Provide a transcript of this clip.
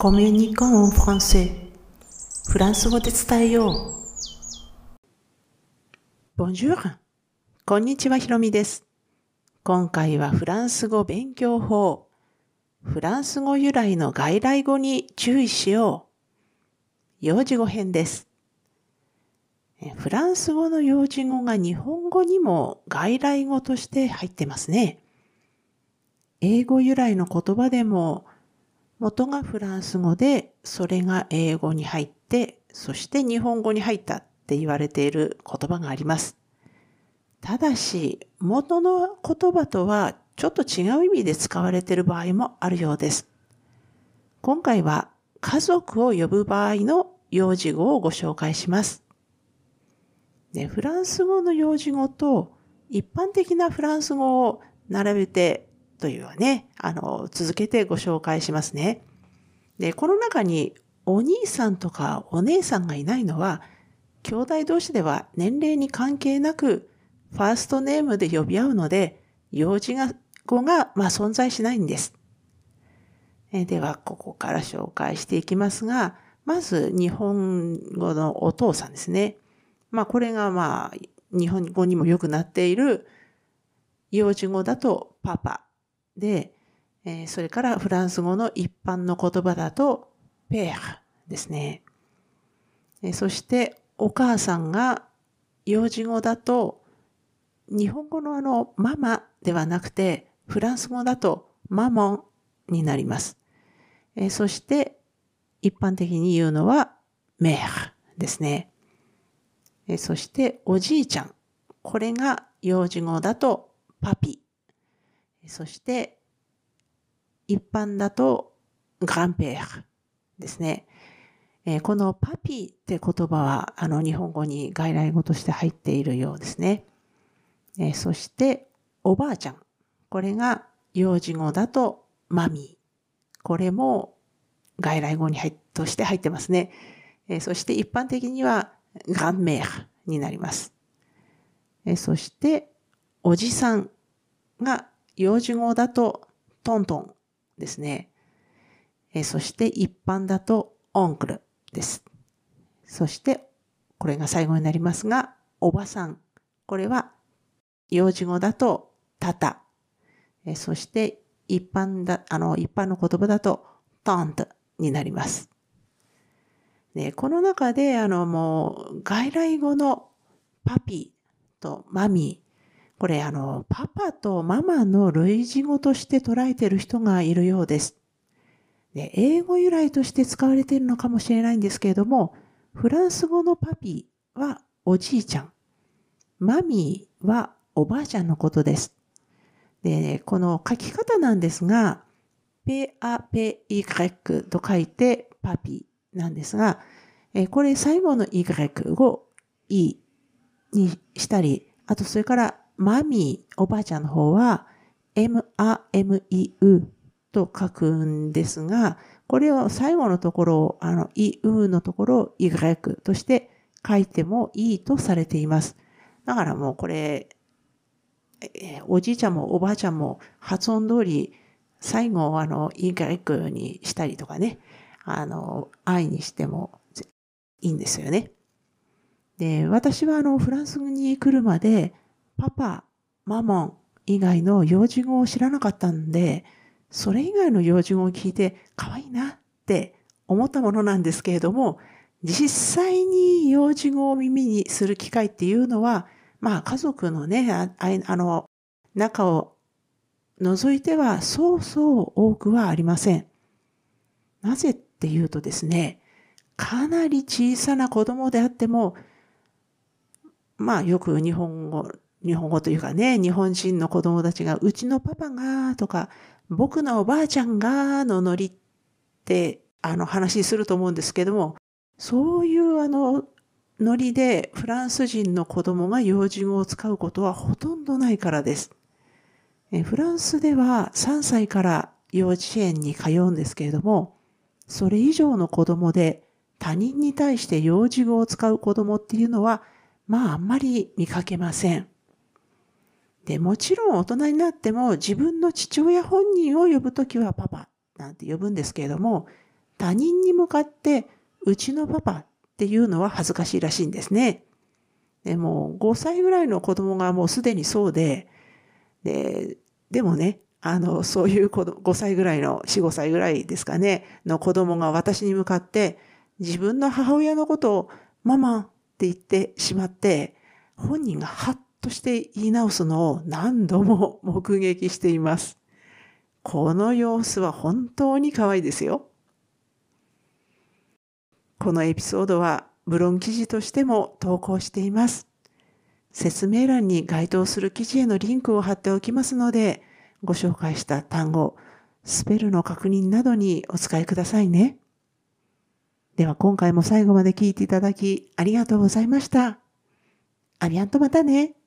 コミュニコンフランセフランス語で伝えよう。Bonjour! こんにちは、ひろみです。今回はフランス語勉強法。フランス語由来の外来語に注意しよう。幼児語編です。フランス語の幼児語が日本語にも外来語として入ってますね。英語由来の言葉でも元がフランス語でそれが英語に入ってそして日本語に入ったって言われている言葉があります。ただし元の言葉とはちょっと違う意味で使われている場合もあるようです。今回は家族を呼ぶ場合の幼児語をご紹介します。でフランス語の幼児語と一般的なフランス語を並べてというはね、あの、続けてご紹介しますね。で、この中にお兄さんとかお姉さんがいないのは、兄弟同士では年齢に関係なく、ファーストネームで呼び合うので、幼児が語が、まあ、存在しないんです。えでは、ここから紹介していきますが、まず、日本語のお父さんですね。まあ、これがまあ、日本語にもよくなっている、幼児語だとパパ、で、え、それからフランス語の一般の言葉だと、ペアですね。え、そして、お母さんが幼児語だと、日本語のあの、ママではなくて、フランス語だと、マモンになります。え、そして、一般的に言うのは、メアですね。え、そして、おじいちゃん。これが幼児語だと、パピそして、一般だと、グランペーですね。え、このパピーって言葉は、あの、日本語に外来語として入っているようですね。え、そして、おばあちゃん。これが幼児語だと、マミー。これも外来語に入として入ってますね。え、そして一般的には、グランメーになります。えそして、おじさんが幼児語だとトントンですね。えそして一般だとオンクルです。そしてこれが最後になりますが、おばさん。これは幼児語だとタタ。えそして一般だ、あの、一般の言葉だとトントになります。ね、この中で、あの、もう、外来語のパピーとマミこれあの、パパとママの類似語として捉えている人がいるようです。で英語由来として使われているのかもしれないんですけれども、フランス語のパピはおじいちゃん、マミーはおばあちゃんのことです。で、この書き方なんですが、ペアペイグレックと書いてパピなんですが、これ最後のイグレックをイにしたり、あとそれからマミー、おばあちゃんの方は、m-a-m-e-u と書くんですが、これを最後のところを、あの、e-u のところを y として書いてもいいとされています。だからもうこれ、えおじいちゃんもおばあちゃんも発音通り、最後あの、y にしたりとかね、あの、愛にしてもいいんですよね。で、私はあの、フランスに来るまで、パパ、マモン以外の幼児語を知らなかったんで、それ以外の幼児語を聞いて可愛いなって思ったものなんですけれども、実際に幼児語を耳にする機会っていうのは、まあ家族のね、ああの、中を除いてはそうそう多くはありません。なぜっていうとですね、かなり小さな子供であっても、まあよく日本語日本語というかね、日本人の子供たちが、うちのパパが、とか、僕のおばあちゃんが、のノリって、あの話すると思うんですけども、そういうあの、ノリでフランス人の子供が幼児語を使うことはほとんどないからです。フランスでは3歳から幼稚園に通うんですけれども、それ以上の子供で他人に対して幼児語を使う子供っていうのは、まああんまり見かけません。で、もちろん大人になっても自分の父親本人を呼ぶときはパパなんて呼ぶんですけれども、他人に向かってうちのパパっていうのは恥ずかしいらしいんですね。でも5歳ぐらいの子供がもうすでにそうで、ででもね、あの、そういう子供5歳ぐらいの、4、5歳ぐらいですかね、の子供が私に向かって自分の母親のことをママって言ってしまって、本人がハッとして言い直すのを何度も目撃しています。この様子は本当に可愛いですよ。このエピソードはブログ記事としても投稿しています。説明欄に該当する記事へのリンクを貼っておきますので、ご紹介した単語、スペルの確認などにお使いくださいね。では今回も最後まで聞いていただきありがとうございました。アビアンとまたね。